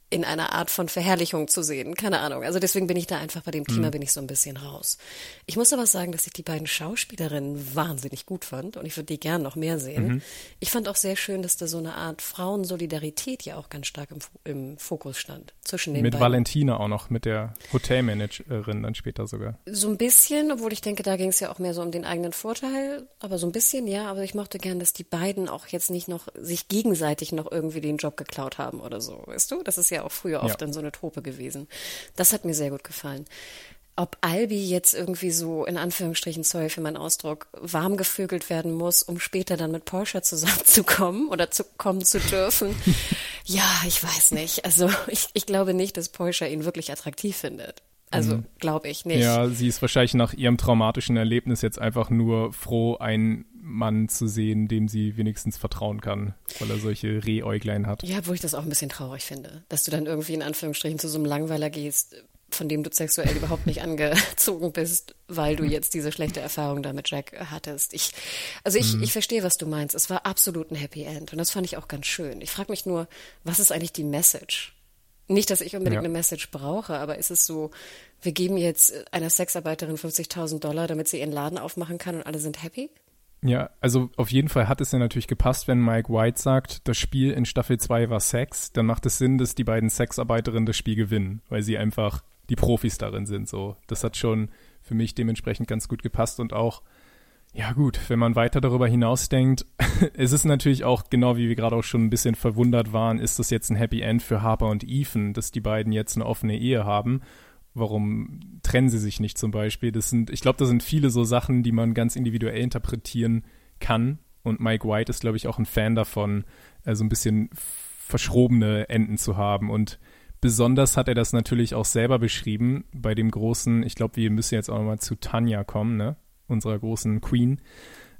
in einer Art von Verherrlichung zu sehen. Keine Ahnung. Also deswegen bin ich da einfach bei dem Thema mhm. bin ich so ein bisschen raus. Ich muss aber sagen, dass ich die beiden Schauspielerinnen wahnsinnig gut fand und ich würde die gern noch mehr sehen. Mhm. Ich fand auch sehr schön, dass da so eine Art Frauensolidarität ja auch ganz stark im, im Fokus stand zwischen den mit beiden. Valentina auch noch, mit der Hotelmanagerin dann später sogar. So ein bisschen, obwohl ich denke, da ging es ja auch mehr so um den eigenen Vorteil, aber so ein bisschen ja. Aber ich mochte gern, dass die beiden auch jetzt nicht noch sich gegenseitig noch irgendwie den Job geklaut haben oder so, weißt du? Das ist ja ja auch früher oft ja. dann so eine Trope gewesen. Das hat mir sehr gut gefallen. Ob Albi jetzt irgendwie so, in Anführungsstrichen, sorry für meinen Ausdruck, warm gevögelt werden muss, um später dann mit Porsche zusammenzukommen oder zu kommen zu dürfen. ja, ich weiß nicht. Also ich, ich glaube nicht, dass Porsche ihn wirklich attraktiv findet. Also mhm. glaube ich nicht. Ja, sie ist wahrscheinlich nach ihrem traumatischen Erlebnis jetzt einfach nur froh, einen Mann zu sehen, dem sie wenigstens vertrauen kann, weil er solche Rehäuglein hat. Ja, wo ich das auch ein bisschen traurig finde, dass du dann irgendwie in Anführungsstrichen zu so einem Langweiler gehst, von dem du sexuell überhaupt nicht angezogen bist, weil du jetzt diese schlechte Erfahrung da mit Jack hattest. Ich, also ich, mhm. ich verstehe, was du meinst. Es war absolut ein Happy End und das fand ich auch ganz schön. Ich frage mich nur, was ist eigentlich die Message? Nicht, dass ich unbedingt ja. eine Message brauche, aber ist es so, wir geben jetzt einer Sexarbeiterin 50.000 Dollar, damit sie ihren Laden aufmachen kann und alle sind happy? Ja, also auf jeden Fall hat es ja natürlich gepasst, wenn Mike White sagt, das Spiel in Staffel 2 war Sex, dann macht es Sinn, dass die beiden Sexarbeiterinnen das Spiel gewinnen, weil sie einfach die Profis darin sind, so. Das hat schon für mich dementsprechend ganz gut gepasst und auch, ja gut, wenn man weiter darüber hinausdenkt, es ist natürlich auch, genau wie wir gerade auch schon ein bisschen verwundert waren, ist das jetzt ein Happy End für Harper und Ethan, dass die beiden jetzt eine offene Ehe haben warum trennen sie sich nicht zum Beispiel? Das sind, ich glaube, das sind viele so Sachen, die man ganz individuell interpretieren kann. Und Mike White ist, glaube ich, auch ein Fan davon, äh, so ein bisschen verschrobene Enden zu haben. Und besonders hat er das natürlich auch selber beschrieben bei dem großen, ich glaube, wir müssen jetzt auch nochmal zu Tanja kommen, ne? Unserer großen Queen.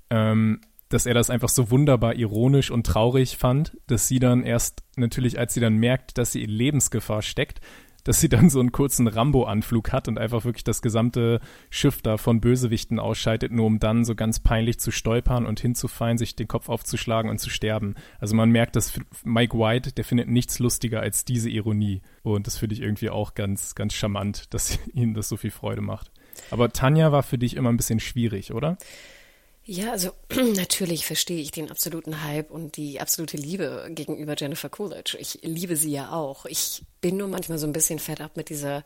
Ähm, dass er das einfach so wunderbar ironisch und traurig fand, dass sie dann erst natürlich, als sie dann merkt, dass sie in Lebensgefahr steckt, dass sie dann so einen kurzen Rambo-Anflug hat und einfach wirklich das gesamte Schiff da von Bösewichten ausschaltet, nur um dann so ganz peinlich zu stolpern und hinzufallen, sich den Kopf aufzuschlagen und zu sterben. Also man merkt, dass Mike White, der findet nichts lustiger als diese Ironie. Und das finde ich irgendwie auch ganz, ganz charmant, dass ihm das so viel Freude macht. Aber Tanja war für dich immer ein bisschen schwierig, oder? Ja, also natürlich verstehe ich den absoluten Hype und die absolute Liebe gegenüber Jennifer Coolidge. Ich liebe sie ja auch. Ich bin nur manchmal so ein bisschen fett ab mit dieser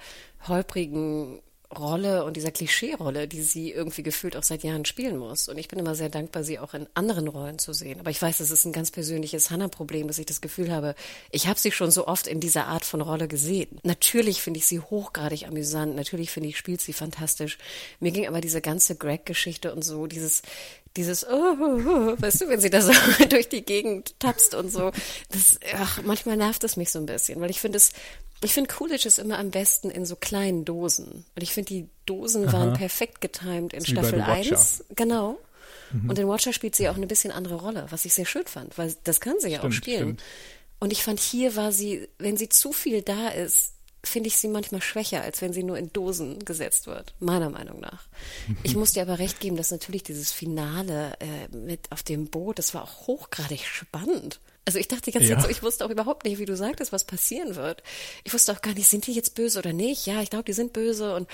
holprigen Rolle und dieser Klischee-Rolle, die sie irgendwie gefühlt auch seit Jahren spielen muss. Und ich bin immer sehr dankbar, sie auch in anderen Rollen zu sehen. Aber ich weiß, das ist ein ganz persönliches Hannah-Problem, dass ich das Gefühl habe, ich habe sie schon so oft in dieser Art von Rolle gesehen. Natürlich finde ich sie hochgradig amüsant. Natürlich finde ich, spielt sie fantastisch. Mir ging aber diese ganze Greg-Geschichte und so, dieses, dieses, oh, oh, oh, weißt du, wenn sie da so durch die Gegend tapst und so, das, ach, manchmal nervt es mich so ein bisschen, weil ich finde es ich finde Coolidge ist immer am besten in so kleinen Dosen. Und ich finde, die Dosen Aha. waren perfekt getimed in Staffel 1. Genau. Mhm. Und in Watcher spielt sie auch eine bisschen andere Rolle, was ich sehr schön fand, weil das kann sie ja auch spielen. Stimmt. Und ich fand, hier war sie, wenn sie zu viel da ist, finde ich sie manchmal schwächer, als wenn sie nur in Dosen gesetzt wird, meiner Meinung nach. Ich muss dir aber recht geben, dass natürlich dieses Finale äh, mit auf dem Boot, das war auch hochgradig spannend. Also ich dachte ganze ja. So, ich wusste auch überhaupt nicht, wie du sagtest, was passieren wird. Ich wusste auch gar nicht, sind die jetzt böse oder nicht? Ja, ich glaube, die sind böse und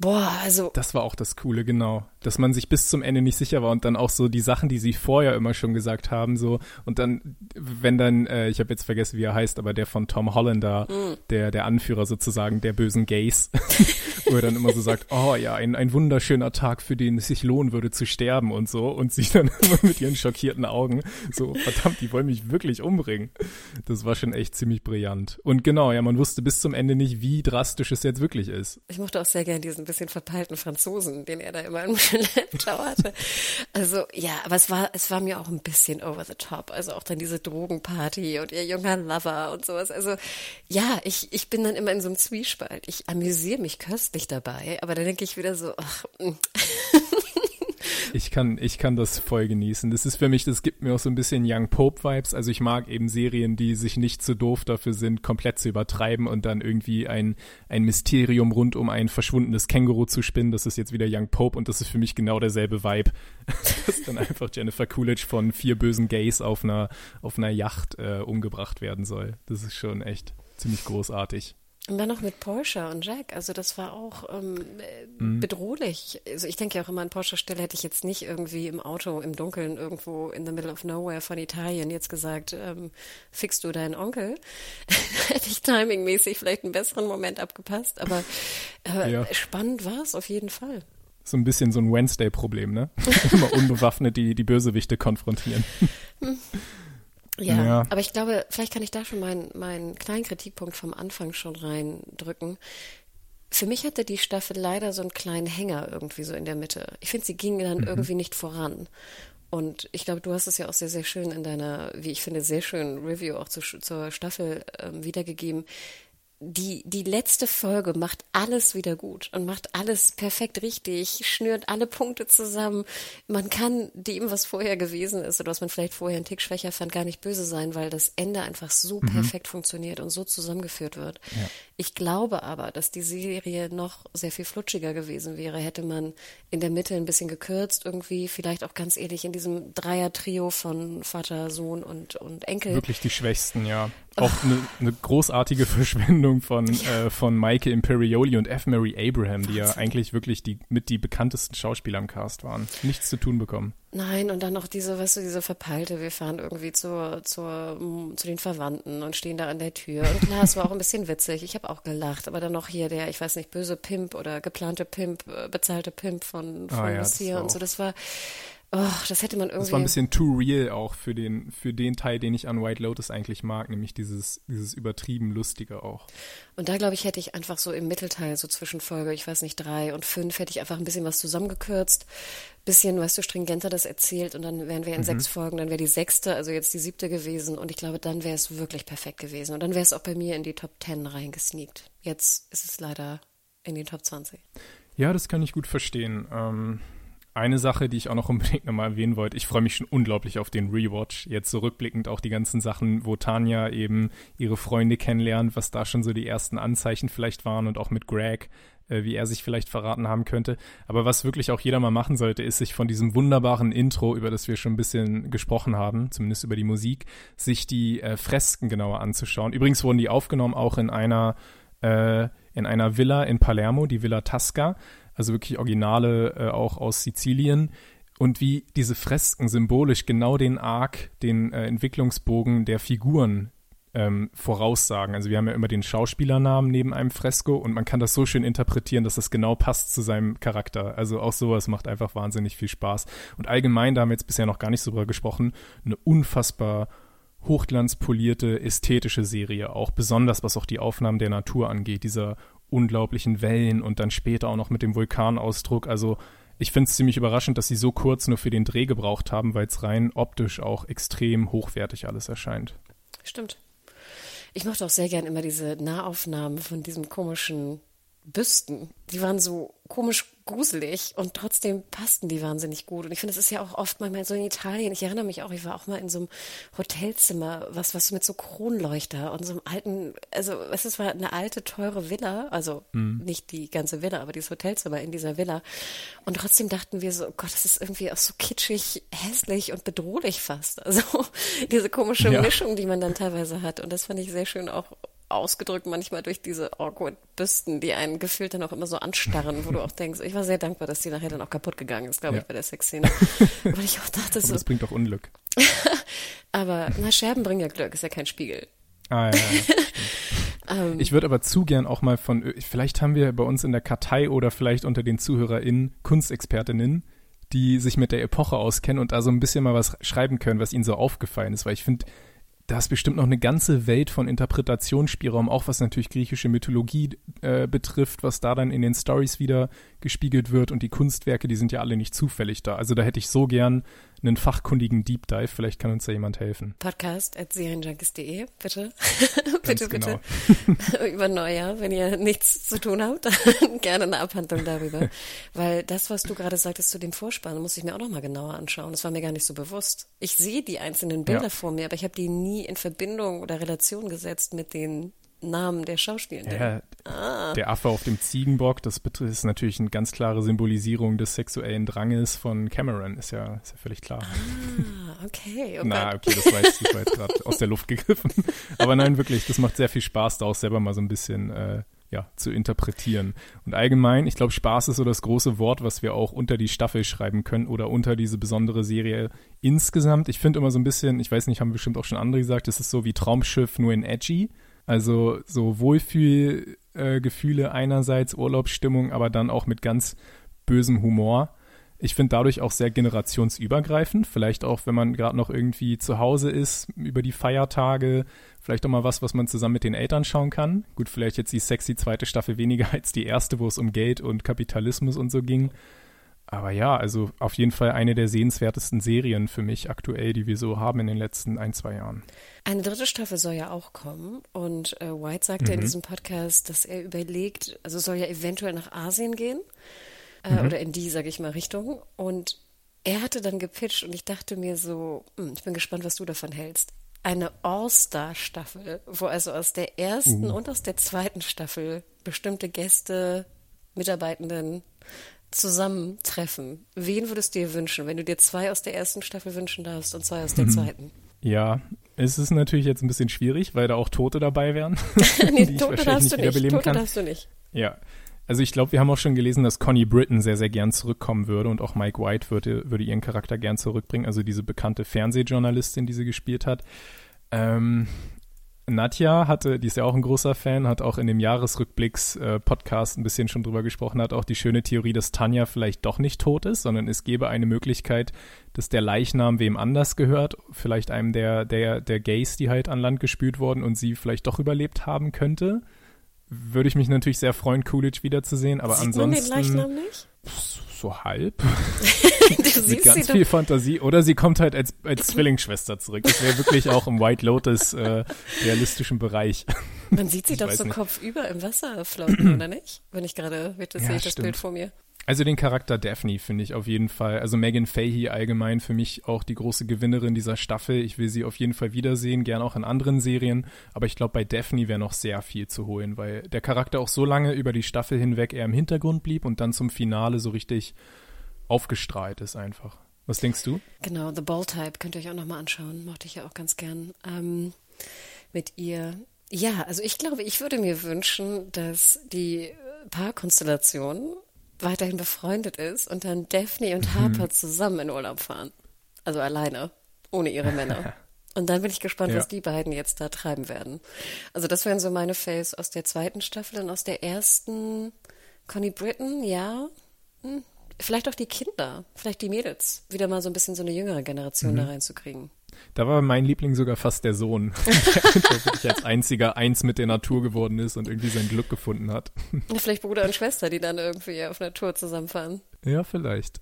boah, also. Das war auch das Coole, genau. Dass man sich bis zum Ende nicht sicher war und dann auch so die Sachen, die sie vorher immer schon gesagt haben, so und dann, wenn dann, äh, ich habe jetzt vergessen, wie er heißt, aber der von Tom Hollander, mhm. der, der Anführer sozusagen der bösen Gays, wo er dann immer so sagt, oh ja, ein, ein wunderschöner Tag, für den es sich lohnen würde zu sterben und so und sie dann immer mit ihren schockierten Augen so, verdammt, die wollen mich wirklich umbringen. Das war schon echt ziemlich brillant. Und genau, ja, man wusste bis zum Ende nicht, wie drastisch es jetzt wirklich ist. Ich mochte auch sehr gern diesen bisschen verpeilten Franzosen, den er da immer im Schlepptau hatte. Also ja, aber es war, es war mir auch ein bisschen over the top. Also auch dann diese Drogenparty und ihr junger Lover und sowas. Also ja, ich, ich bin dann immer in so einem Zwiespalt. Ich amüsiere mich köstlich dabei, aber dann denke ich wieder so, ach, mm. ich kann, ich kann das voll genießen. Das ist für mich, das gibt mir auch so ein bisschen Young Pope Vibes. Also ich mag eben Serien, die sich nicht zu doof dafür sind, komplett zu übertreiben und dann irgendwie ein, ein Mysterium rund um ein verschwundenes Känguru zu spinnen. Das ist jetzt wieder Young Pope und das ist für mich genau derselbe Vibe. Dass dann einfach Jennifer Coolidge von vier bösen Gays auf einer, auf einer Yacht äh, umgebracht werden soll. Das ist schon echt ziemlich großartig. Und dann noch mit Porsche und Jack. Also das war auch ähm, mhm. bedrohlich. Also ich denke ja auch immer an Porsche Stelle hätte ich jetzt nicht irgendwie im Auto im Dunkeln irgendwo in the middle of nowhere von Italien jetzt gesagt, ähm, fixst du deinen Onkel. hätte ich timingmäßig vielleicht einen besseren Moment abgepasst. Aber äh, ja. spannend war es auf jeden Fall. So ein bisschen so ein Wednesday-Problem, ne? Immer unbewaffnet die, die Bösewichte konfrontieren. Ja, ja, aber ich glaube, vielleicht kann ich da schon meinen, meinen kleinen Kritikpunkt vom Anfang schon reindrücken. Für mich hatte die Staffel leider so einen kleinen Hänger irgendwie so in der Mitte. Ich finde, sie ging dann mhm. irgendwie nicht voran. Und ich glaube, du hast es ja auch sehr, sehr schön in deiner, wie ich finde, sehr schönen Review auch zu, zur Staffel ähm, wiedergegeben die, die letzte Folge macht alles wieder gut und macht alles perfekt richtig, schnürt alle Punkte zusammen. Man kann dem, was vorher gewesen ist oder was man vielleicht vorher einen Tick schwächer fand, gar nicht böse sein, weil das Ende einfach so mhm. perfekt funktioniert und so zusammengeführt wird. Ja. Ich glaube aber, dass die Serie noch sehr viel flutschiger gewesen wäre, hätte man in der Mitte ein bisschen gekürzt, irgendwie vielleicht auch ganz ehrlich in diesem Dreier-Trio von Vater, Sohn und, und Enkel. Wirklich die Schwächsten, ja. Auch eine, eine großartige Verschwendung von, äh, von Maike Imperioli und F. Mary Abraham, die ja eigentlich wirklich die, mit die bekanntesten Schauspieler im Cast waren. Nichts zu tun bekommen. Nein, und dann noch diese, weißt du, diese verpeilte, wir fahren irgendwie zur, zur, zu den Verwandten und stehen da an der Tür. Und klar, es war auch ein bisschen witzig. Ich habe auch gelacht, aber dann noch hier der, ich weiß nicht, böse Pimp oder geplante Pimp, äh, bezahlte Pimp von, von ah, ja, Lucia und so. Das war, Oh, das hätte man irgendwie. Das war ein bisschen too real auch für den, für den Teil, den ich an White Lotus eigentlich mag, nämlich dieses, dieses übertrieben Lustige auch. Und da glaube ich, hätte ich einfach so im Mittelteil, so zwischen Folge, ich weiß nicht, drei und fünf, hätte ich einfach ein bisschen was zusammengekürzt, bisschen, weißt du, stringenter das erzählt und dann wären wir in mhm. sechs Folgen, dann wäre die sechste, also jetzt die siebte gewesen und ich glaube, dann wäre es wirklich perfekt gewesen und dann wäre es auch bei mir in die Top Ten reingesneakt. Jetzt ist es leider in die Top 20. Ja, das kann ich gut verstehen. Ähm eine Sache, die ich auch noch unbedingt nochmal erwähnen wollte, ich freue mich schon unglaublich auf den Rewatch. Jetzt zurückblickend auch die ganzen Sachen, wo Tanja eben ihre Freunde kennenlernt, was da schon so die ersten Anzeichen vielleicht waren und auch mit Greg, äh, wie er sich vielleicht verraten haben könnte. Aber was wirklich auch jeder mal machen sollte, ist sich von diesem wunderbaren Intro, über das wir schon ein bisschen gesprochen haben, zumindest über die Musik, sich die äh, Fresken genauer anzuschauen. Übrigens wurden die aufgenommen auch in einer äh, in einer Villa in Palermo, die Villa Tasca also wirklich Originale äh, auch aus Sizilien. Und wie diese Fresken symbolisch genau den Arc, den äh, Entwicklungsbogen der Figuren ähm, voraussagen. Also wir haben ja immer den Schauspielernamen neben einem Fresko und man kann das so schön interpretieren, dass das genau passt zu seinem Charakter. Also auch sowas macht einfach wahnsinnig viel Spaß. Und allgemein, da haben wir jetzt bisher noch gar nicht so drüber gesprochen, eine unfassbar hochglanzpolierte, ästhetische Serie, auch besonders was auch die Aufnahmen der Natur angeht. Dieser unglaublichen Wellen und dann später auch noch mit dem Vulkanausdruck. Also ich finde es ziemlich überraschend, dass sie so kurz nur für den Dreh gebraucht haben, weil es rein optisch auch extrem hochwertig alles erscheint. Stimmt. Ich mochte auch sehr gern immer diese Nahaufnahmen von diesem komischen Büsten. Die waren so komisch gruselig und trotzdem passten die wahnsinnig gut. Und ich finde, es ist ja auch oft manchmal so in Italien. Ich erinnere mich auch, ich war auch mal in so einem Hotelzimmer, was, was mit so Kronleuchter und so einem alten, also es war eine alte, teure Villa, also mhm. nicht die ganze Villa, aber dieses Hotelzimmer in dieser Villa. Und trotzdem dachten wir so, oh Gott, das ist irgendwie auch so kitschig, hässlich und bedrohlich fast. Also diese komische ja. Mischung, die man dann teilweise hat. Und das fand ich sehr schön auch ausgedrückt manchmal durch diese awkward Büsten, die einen gefühlt dann auch immer so anstarren, wo du auch denkst, ich war sehr dankbar, dass die nachher dann auch kaputt gegangen ist, glaube ja. ich, bei der Sexszene. Weil ich auch dachte Aber so. das bringt doch Unglück. aber, na, Scherben bringen ja Glück, ist ja kein Spiegel. Ah, ja, ja ähm. ich würde aber zu gern auch mal von, vielleicht haben wir bei uns in der Kartei oder vielleicht unter den ZuhörerInnen Kunstexpertinnen, die sich mit der Epoche auskennen und da so ein bisschen mal was schreiben können, was ihnen so aufgefallen ist, weil ich finde, da ist bestimmt noch eine ganze Welt von Interpretationsspielraum, auch was natürlich griechische Mythologie äh, betrifft, was da dann in den Stories wieder gespiegelt wird und die Kunstwerke, die sind ja alle nicht zufällig da. Also da hätte ich so gern einen fachkundigen Deep Dive. Vielleicht kann uns da jemand helfen. Podcast at serienjunkies.de, bitte. bitte, genau. bitte. Über Neujahr, wenn ihr nichts zu tun habt, gerne eine Abhandlung darüber. Weil das, was du gerade sagtest zu dem Vorspann, muss ich mir auch nochmal genauer anschauen. Das war mir gar nicht so bewusst. Ich sehe die einzelnen Bilder ja. vor mir, aber ich habe die nie in Verbindung oder Relation gesetzt mit den Namen der Schauspieler. Ja, ah. Der Affe auf dem Ziegenbock, das ist natürlich eine ganz klare Symbolisierung des sexuellen Dranges von Cameron, ist ja, ist ja völlig klar. Ah, okay. Oh Na, okay, das war jetzt, jetzt gerade aus der Luft gegriffen. Aber nein, wirklich, das macht sehr viel Spaß, da auch selber mal so ein bisschen äh, ja, zu interpretieren. Und allgemein, ich glaube, Spaß ist so das große Wort, was wir auch unter die Staffel schreiben können oder unter diese besondere Serie insgesamt. Ich finde immer so ein bisschen, ich weiß nicht, haben bestimmt auch schon andere gesagt, es ist so wie Traumschiff nur in edgy. Also so Wohlfühlgefühle äh, einerseits, Urlaubsstimmung, aber dann auch mit ganz bösem Humor. Ich finde dadurch auch sehr generationsübergreifend. Vielleicht auch, wenn man gerade noch irgendwie zu Hause ist, über die Feiertage, vielleicht auch mal was, was man zusammen mit den Eltern schauen kann. Gut, vielleicht jetzt die sexy zweite Staffel weniger als die erste, wo es um Geld und Kapitalismus und so ging. Aber ja, also auf jeden Fall eine der sehenswertesten Serien für mich aktuell, die wir so haben in den letzten ein, zwei Jahren. Eine dritte Staffel soll ja auch kommen und äh, White sagte mhm. in diesem Podcast, dass er überlegt, also soll ja eventuell nach Asien gehen äh, mhm. oder in die, sage ich mal, Richtung. Und er hatte dann gepitcht und ich dachte mir so, hm, ich bin gespannt, was du davon hältst. Eine All-Star-Staffel, wo also aus der ersten uh. und aus der zweiten Staffel bestimmte Gäste, Mitarbeitenden zusammentreffen. Wen würdest du dir wünschen, wenn du dir zwei aus der ersten Staffel wünschen darfst und zwei aus der mhm. zweiten? Ja, es ist natürlich jetzt ein bisschen schwierig, weil da auch Tote dabei wären. nee, Tote darfst du nicht. Tote kann. darfst du nicht. Ja. Also ich glaube, wir haben auch schon gelesen, dass Connie Britton sehr, sehr gern zurückkommen würde und auch Mike White würde, würde ihren Charakter gern zurückbringen, also diese bekannte Fernsehjournalistin, die sie gespielt hat. Ähm, Nadja hatte, die ist ja auch ein großer Fan, hat auch in dem Jahresrückblicks-Podcast äh, ein bisschen schon drüber gesprochen, hat auch die schöne Theorie, dass Tanja vielleicht doch nicht tot ist, sondern es gäbe eine Möglichkeit, dass der Leichnam wem anders gehört, vielleicht einem der, der, der Gays, die halt an Land gespült wurden und sie vielleicht doch überlebt haben könnte. Würde ich mich natürlich sehr freuen, Coolidge wiederzusehen, aber Sieht ansonsten. Man den Leichnam nicht? So halb. Mit ganz viel Fantasie. Oder sie kommt halt als, als Zwillingsschwester zurück. Das wäre wirklich auch im White Lotus äh, realistischen Bereich. Man sieht sie ich doch so nicht. kopfüber im Wasser floaten, oder nicht? Wenn ich gerade, bitte ja, sehe ich das Bild vor mir. Also den Charakter Daphne finde ich auf jeden Fall. Also Megan Fahey allgemein für mich auch die große Gewinnerin dieser Staffel. Ich will sie auf jeden Fall wiedersehen, gern auch in anderen Serien. Aber ich glaube, bei Daphne wäre noch sehr viel zu holen, weil der Charakter auch so lange über die Staffel hinweg eher im Hintergrund blieb und dann zum Finale so richtig aufgestrahlt ist einfach. Was denkst du? Genau, The Ball Type könnt ihr euch auch nochmal anschauen. Mochte ich ja auch ganz gern. Ähm, mit ihr. Ja, also ich glaube, ich würde mir wünschen, dass die Paarkonstellation weiterhin befreundet ist und dann Daphne und mhm. Harper mhm. zusammen in Urlaub fahren. Also alleine, ohne ihre Männer. Und dann bin ich gespannt, ja. was die beiden jetzt da treiben werden. Also das wären so meine Faves aus der zweiten Staffel und aus der ersten Connie Britton, ja. Hm. Vielleicht auch die Kinder, vielleicht die Mädels, wieder mal so ein bisschen so eine jüngere Generation mhm. da reinzukriegen. Da war mein Liebling sogar fast der Sohn, der wirklich als einziger eins mit der Natur geworden ist und irgendwie sein Glück gefunden hat. Vielleicht Bruder und Schwester, die dann irgendwie auf Natur zusammenfahren. Ja, vielleicht.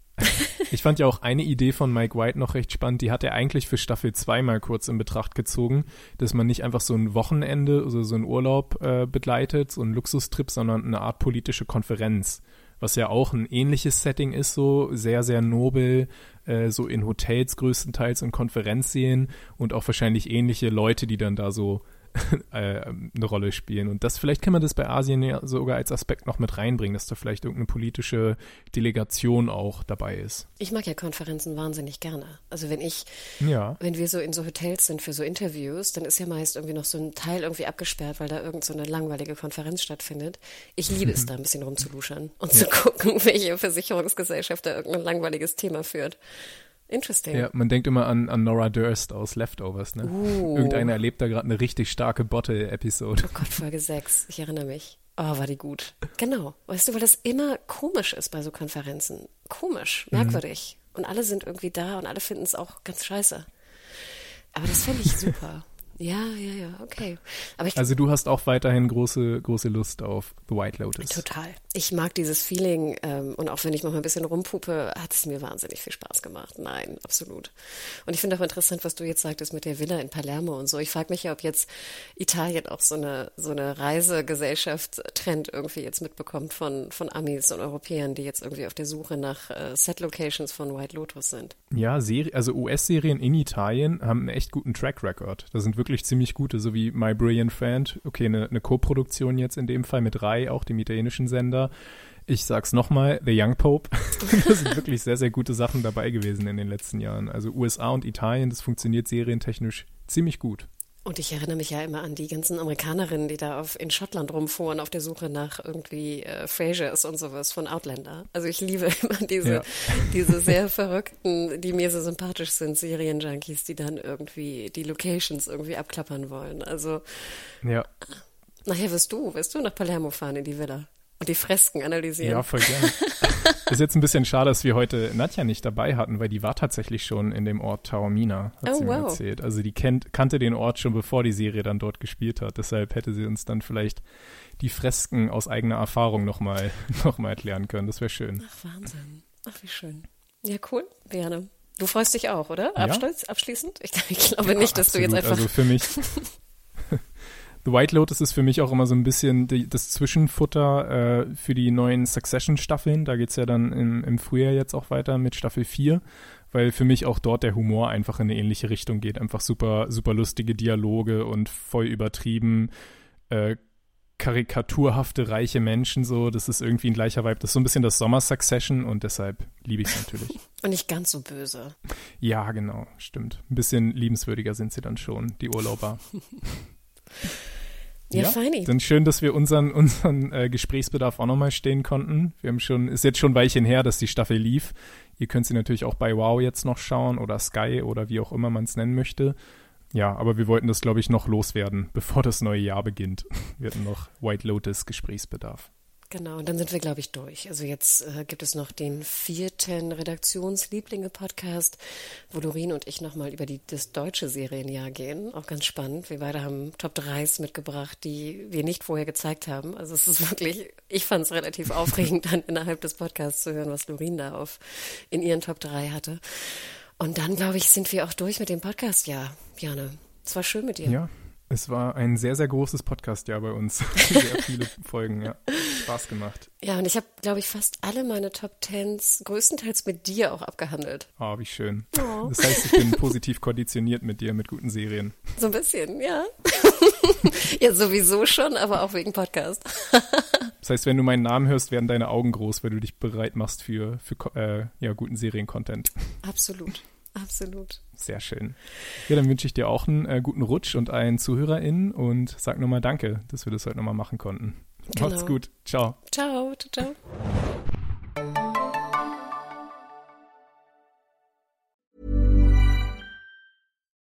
Ich fand ja auch eine Idee von Mike White noch recht spannend. Die hat er eigentlich für Staffel 2 mal kurz in Betracht gezogen, dass man nicht einfach so ein Wochenende, also so einen Urlaub äh, begleitet, so einen Luxustrip, sondern eine Art politische Konferenz was ja auch ein ähnliches Setting ist, so sehr, sehr nobel, äh, so in Hotels größtenteils und Konferenzsälen und auch wahrscheinlich ähnliche Leute, die dann da so eine Rolle spielen. Und das vielleicht kann man das bei Asien ja sogar als Aspekt noch mit reinbringen, dass da vielleicht irgendeine politische Delegation auch dabei ist. Ich mag ja Konferenzen wahnsinnig gerne. Also wenn ich, ja. wenn wir so in so Hotels sind für so Interviews, dann ist ja meist irgendwie noch so ein Teil irgendwie abgesperrt, weil da irgend so eine langweilige Konferenz stattfindet. Ich liebe es da ein bisschen rumzuluschern und ja. zu gucken, welche Versicherungsgesellschaft da irgendein langweiliges Thema führt. Interesting. Ja, man denkt immer an, an Nora Durst aus Leftovers, ne? Uh. Irgendeiner erlebt da gerade eine richtig starke Bottle-Episode. Oh Gott, Folge 6. Ich erinnere mich. Oh, war die gut. Genau. Weißt du, weil das immer komisch ist bei so Konferenzen. Komisch, merkwürdig. Mhm. Und alle sind irgendwie da und alle finden es auch ganz scheiße. Aber das fände ich super. Ja, ja, ja, okay. Aber ich, also du hast auch weiterhin große, große Lust auf The White Lotus. Total. Ich mag dieses Feeling ähm, und auch wenn ich noch mal ein bisschen rumpuppe, hat es mir wahnsinnig viel Spaß gemacht. Nein, absolut. Und ich finde auch interessant, was du jetzt sagtest mit der Villa in Palermo und so. Ich frage mich ja, ob jetzt Italien auch so eine so eine Reisegesellschaft-Trend irgendwie jetzt mitbekommt von von Amis und Europäern, die jetzt irgendwie auf der Suche nach äh, Set-Locations von White Lotus sind. Ja, Serie, also US-Serien in Italien haben einen echt guten Track Record. Da sind wirklich ziemlich gute, so wie My Brilliant Friend. Okay, eine, eine Co-Produktion jetzt in dem Fall mit Rai, auch dem italienischen Sender. Ich sag's nochmal, The Young Pope. da sind wirklich sehr, sehr gute Sachen dabei gewesen in den letzten Jahren. Also USA und Italien, das funktioniert serientechnisch ziemlich gut. Und ich erinnere mich ja immer an die ganzen Amerikanerinnen, die da auf, in Schottland rumfuhren auf der Suche nach irgendwie äh, Frasers und sowas von Outlander. Also ich liebe immer diese, ja. diese sehr verrückten, die mir so sympathisch sind, Serienjunkies, die dann irgendwie die Locations irgendwie abklappern wollen. Also ja. nachher wirst du, wirst du nach Palermo fahren in die Villa und die Fresken analysieren. Ja, voll gerne. Ist jetzt ein bisschen schade, dass wir heute Nadja nicht dabei hatten, weil die war tatsächlich schon in dem Ort Taormina, hat oh, sie mir wow. erzählt. Also die kennt, kannte den Ort schon, bevor die Serie dann dort gespielt hat. Deshalb hätte sie uns dann vielleicht die Fresken aus eigener Erfahrung nochmal noch mal erklären können. Das wäre schön. Ach, Wahnsinn. Ach, wie schön. Ja, cool. Gerne. Du freust dich auch, oder? Abschluss, ja. Abschließend? Ich, ich glaube ja, nicht, dass absolut. du jetzt einfach. Also für mich. The White Lotus ist für mich auch immer so ein bisschen die, das Zwischenfutter äh, für die neuen Succession-Staffeln. Da geht es ja dann im, im Frühjahr jetzt auch weiter mit Staffel 4, weil für mich auch dort der Humor einfach in eine ähnliche Richtung geht. Einfach super, super lustige Dialoge und voll übertrieben. Äh, karikaturhafte, reiche Menschen so, das ist irgendwie ein gleicher Vibe. Das ist so ein bisschen das Sommer-Succession und deshalb liebe ich es natürlich. Und nicht ganz so böse. Ja, genau, stimmt. Ein bisschen liebenswürdiger sind sie dann schon, die Urlauber. Ja, ja feini. Dann schön, dass wir unseren, unseren äh, Gesprächsbedarf auch nochmal stehen konnten. Wir haben schon, ist jetzt schon ein Weilchen her, dass die Staffel lief. Ihr könnt sie natürlich auch bei Wow jetzt noch schauen oder Sky oder wie auch immer man es nennen möchte. Ja, aber wir wollten das, glaube ich, noch loswerden, bevor das neue Jahr beginnt. Wir hatten noch White Lotus Gesprächsbedarf. Genau, und dann sind wir, glaube ich, durch. Also jetzt äh, gibt es noch den vierten Redaktionslieblinge-Podcast, wo Dorin und ich nochmal über die, das deutsche Serienjahr gehen. Auch ganz spannend. Wir beide haben Top 3s mitgebracht, die wir nicht vorher gezeigt haben. Also es ist wirklich, ich fand es relativ aufregend, dann innerhalb des Podcasts zu hören, was Dorin da auf in ihren Top 3 hatte. Und dann, glaube ich, sind wir auch durch mit dem Podcast-Jahr, Björne. Es war schön mit dir. Ja, es war ein sehr, sehr großes Podcast-Jahr bei uns. sehr viele Folgen, ja. Spaß gemacht. Ja, und ich habe, glaube ich, fast alle meine Top Tens größtenteils mit dir auch abgehandelt. Oh, wie schön. Oh. Das heißt, ich bin positiv konditioniert mit dir, mit guten Serien. So ein bisschen, ja. ja, sowieso schon, aber auch wegen Podcast. das heißt, wenn du meinen Namen hörst, werden deine Augen groß, weil du dich bereit machst für, für äh, ja, guten Serien-Content. Absolut. Absolut. Sehr schön. Ja, dann wünsche ich dir auch einen äh, guten Rutsch und allen ZuhörerInnen und sag nochmal Danke, dass wir das heute nochmal machen konnten. Genau. Macht's gut. Ciao. Ciao, ciao, ciao.